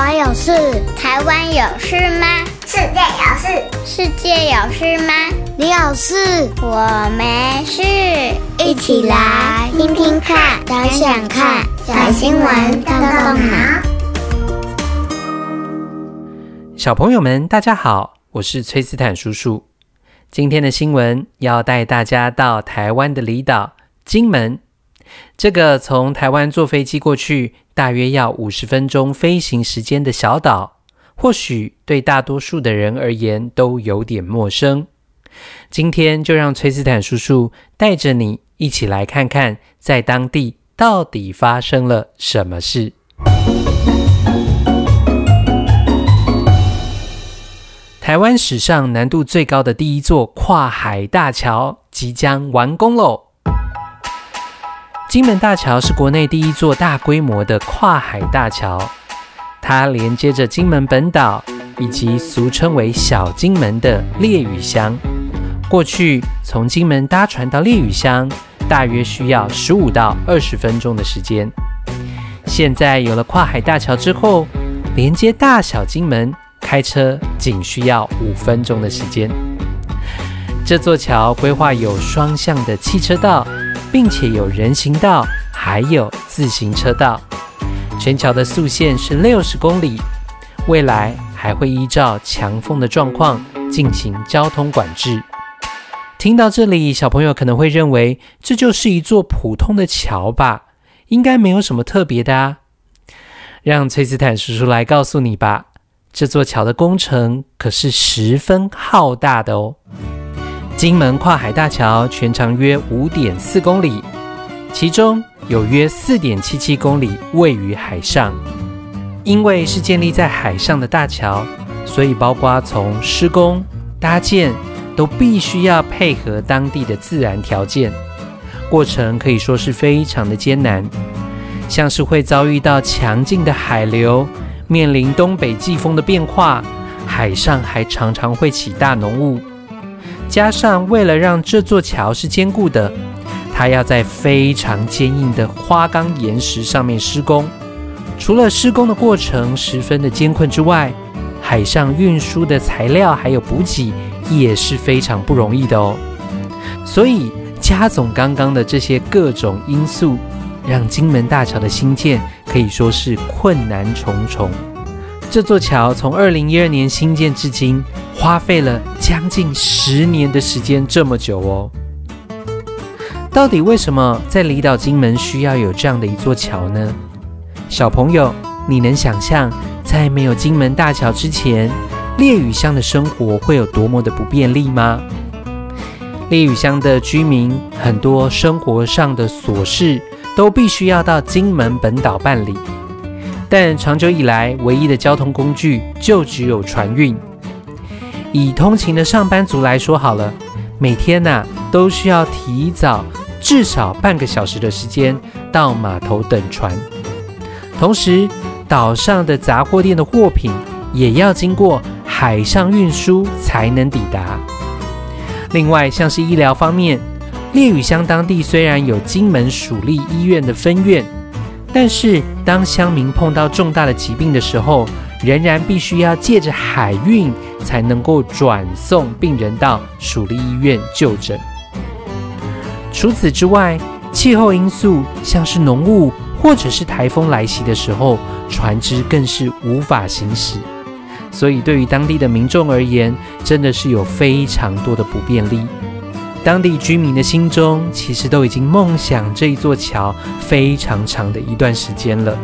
湾有事？台湾有事吗？世界有事？世界有事吗？你有事？我没事。一起来听听看，想想看，小新闻动动脑。小朋友们，大家好，我是崔斯坦叔叔。今天的新闻要带大家到台湾的离岛金门。这个从台湾坐飞机过去，大约要五十分钟飞行时间的小岛，或许对大多数的人而言都有点陌生。今天就让崔斯坦叔叔带着你一起来看看，在当地到底发生了什么事。台湾史上难度最高的第一座跨海大桥即将完工喽！金门大桥是国内第一座大规模的跨海大桥，它连接着金门本岛以及俗称为小金门的烈屿乡。过去从金门搭船到烈屿乡，大约需要十五到二十分钟的时间。现在有了跨海大桥之后，连接大小金门，开车仅需要五分钟的时间。这座桥规划有双向的汽车道。并且有人行道，还有自行车道。全桥的速限是六十公里，未来还会依照强风的状况进行交通管制。听到这里，小朋友可能会认为这就是一座普通的桥吧，应该没有什么特别的啊。让崔斯坦叔叔来告诉你吧，这座桥的工程可是十分浩大的哦。金门跨海大桥全长约五点四公里，其中有约四点七七公里位于海上。因为是建立在海上的大桥，所以包括从施工、搭建都必须要配合当地的自然条件，过程可以说是非常的艰难。像是会遭遇到强劲的海流，面临东北季风的变化，海上还常常会起大浓雾。加上，为了让这座桥是坚固的，它要在非常坚硬的花岗岩石上面施工。除了施工的过程十分的艰困之外，海上运输的材料还有补给也是非常不容易的哦。所以，加总刚刚的这些各种因素，让金门大桥的兴建可以说是困难重重。这座桥从二零一二年兴建至今，花费了将近十年的时间，这么久哦。到底为什么在离岛金门需要有这样的一座桥呢？小朋友，你能想象在没有金门大桥之前，烈屿乡的生活会有多么的不便利吗？烈屿乡的居民很多生活上的琐事都必须要到金门本岛办理，但长久以来，唯一的交通工具就只有船运。以通勤的上班族来说好了，每天呐、都需要提早至少半个小时的时间到码头等船，同时岛上的杂货店的货品也要经过海上运输才能抵达。另外，像是医疗方面，烈屿乡当地虽然有金门属立医院的分院，但是当乡民碰到重大的疾病的时候，仍然必须要借着海运才能够转送病人到属立医院就诊。除此之外，气候因素像是浓雾或者是台风来袭的时候，船只更是无法行驶。所以对于当地的民众而言，真的是有非常多的不便利。当地居民的心中其实都已经梦想这一座桥非常长的一段时间了。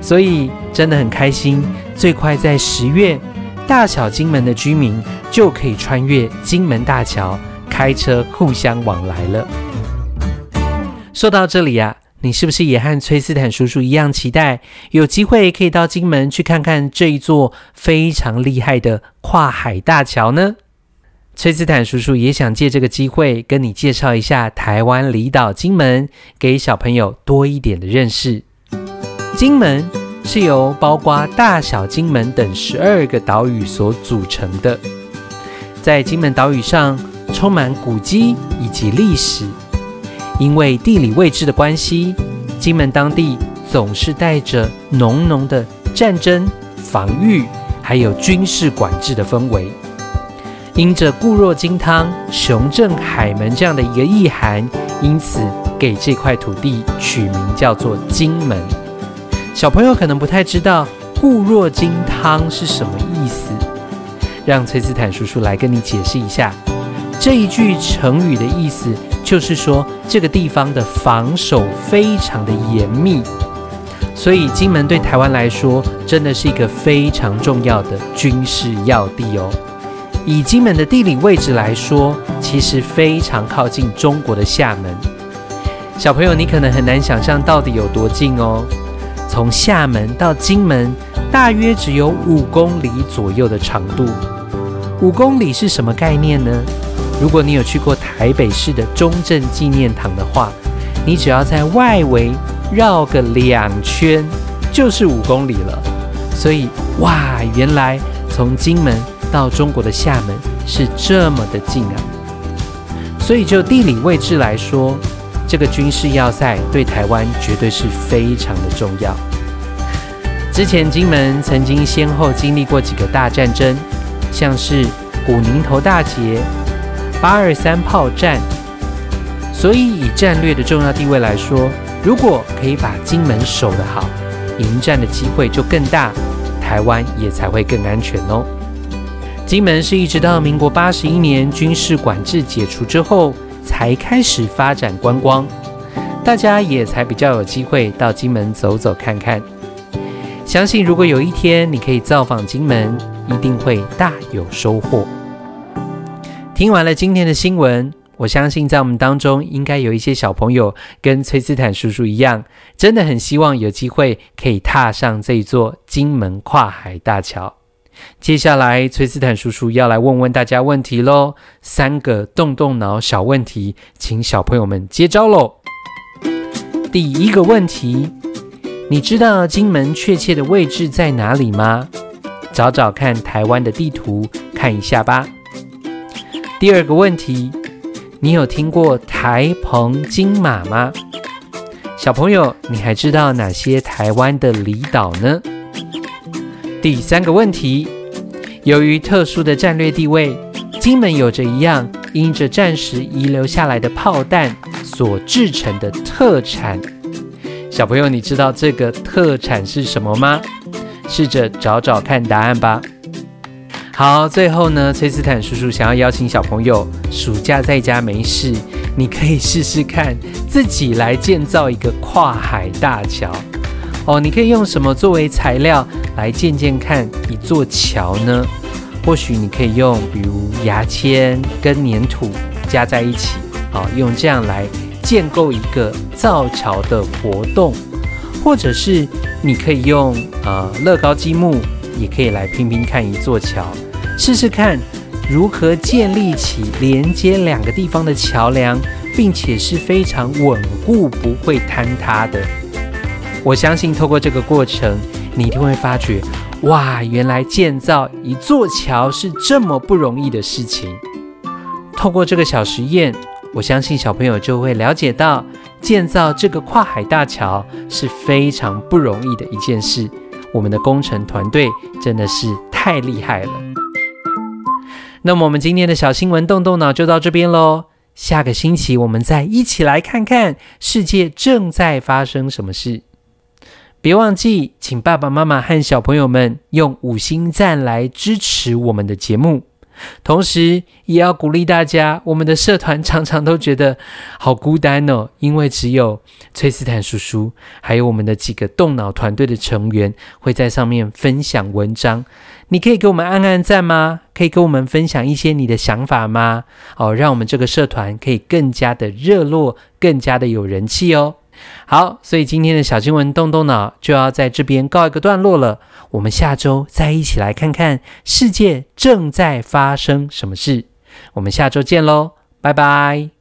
所以真的很开心，最快在十月，大小金门的居民就可以穿越金门大桥，开车互相往来了。说到这里、啊，你是不是也和崔斯坦叔叔一样期待，有机会可以到金门去看看这一座非常厉害的跨海大桥呢？崔斯坦叔叔也想借这个机会跟你介绍一下台湾离岛金门，给小朋友多一点的认识。金门是由包括大小金门等十二个岛屿所组成的，在金门岛屿上充满古迹以及历史。因为地理位置的关系，金门当地总是带着浓浓的战争、防御，还有军事管制的氛围。因着固若金汤、雄镇海门这样的一个意涵，因此给这块土地取名叫做金门。小朋友可能不太知道“固若金汤”是什么意思，让崔斯坦叔叔来跟你解释一下。这一句成语的意思就是说，这个地方的防守非常的严密，所以金门对台湾来说真的是一个非常重要的军事要地哦。以金门的地理位置来说，其实非常靠近中国的厦门。小朋友，你可能很难想象到底有多近哦。从厦门到金门，大约只有五公里左右的长度。五公里是什么概念呢？如果你有去过台北市的中正纪念堂的话，你只要在外围绕个两圈，就是五公里了。所以，哇，原来从金门到中国的厦门是这么的近啊！所以，就地理位置来说，这个军事要塞对台湾绝对是非常的重要。之前金门曾经先后经历过几个大战争，像是古宁头大捷。八二三炮战，所以以战略的重要地位来说，如果可以把金门守得好，迎战的机会就更大，台湾也才会更安全哦。金门是一直到民国八十一年军事管制解除之后，才开始发展观光，大家也才比较有机会到金门走走看看。相信如果有一天你可以造访金门，一定会大有收获。听完了今天的新闻，我相信在我们当中应该有一些小朋友跟崔斯坦叔叔一样，真的很希望有机会可以踏上这座金门跨海大桥。接下来，崔斯坦叔叔要来问问大家问题喽，三个动动脑小问题，请小朋友们接招喽。第一个问题，你知道金门确切的位置在哪里吗？找找看台湾的地图，看一下吧。第二个问题，你有听过台澎金马吗？小朋友，你还知道哪些台湾的离岛呢？第三个问题，由于特殊的战略地位，金门有着一样因着战时遗留下来的炮弹所制成的特产。小朋友，你知道这个特产是什么吗？试着找找看答案吧。好，最后呢，崔斯坦叔叔想要邀请小朋友，暑假在家没事，你可以试试看自己来建造一个跨海大桥。哦，你可以用什么作为材料来建建看一座桥呢？或许你可以用比如牙签跟粘土加在一起，好，用这样来建构一个造桥的活动，或者是你可以用呃乐高积木，也可以来拼拼看一座桥。试试看如何建立起连接两个地方的桥梁，并且是非常稳固，不会坍塌的。我相信透过这个过程，你一定会发觉，哇，原来建造一座桥是这么不容易的事情。透过这个小实验，我相信小朋友就会了解到，建造这个跨海大桥是非常不容易的一件事。我们的工程团队真的是太厉害了。那么我们今天的小新闻动动脑就到这边喽。下个星期我们再一起来看看世界正在发生什么事。别忘记，请爸爸妈妈和小朋友们用五星赞来支持我们的节目。同时，也要鼓励大家，我们的社团常常都觉得好孤单哦，因为只有崔斯坦叔叔，还有我们的几个动脑团队的成员会在上面分享文章。你可以给我们按按赞吗？可以跟我们分享一些你的想法吗？哦，让我们这个社团可以更加的热络，更加的有人气哦。好，所以今天的小新闻动动脑就要在这边告一个段落了。我们下周再一起来看看世界正在发生什么事。我们下周见喽，拜拜。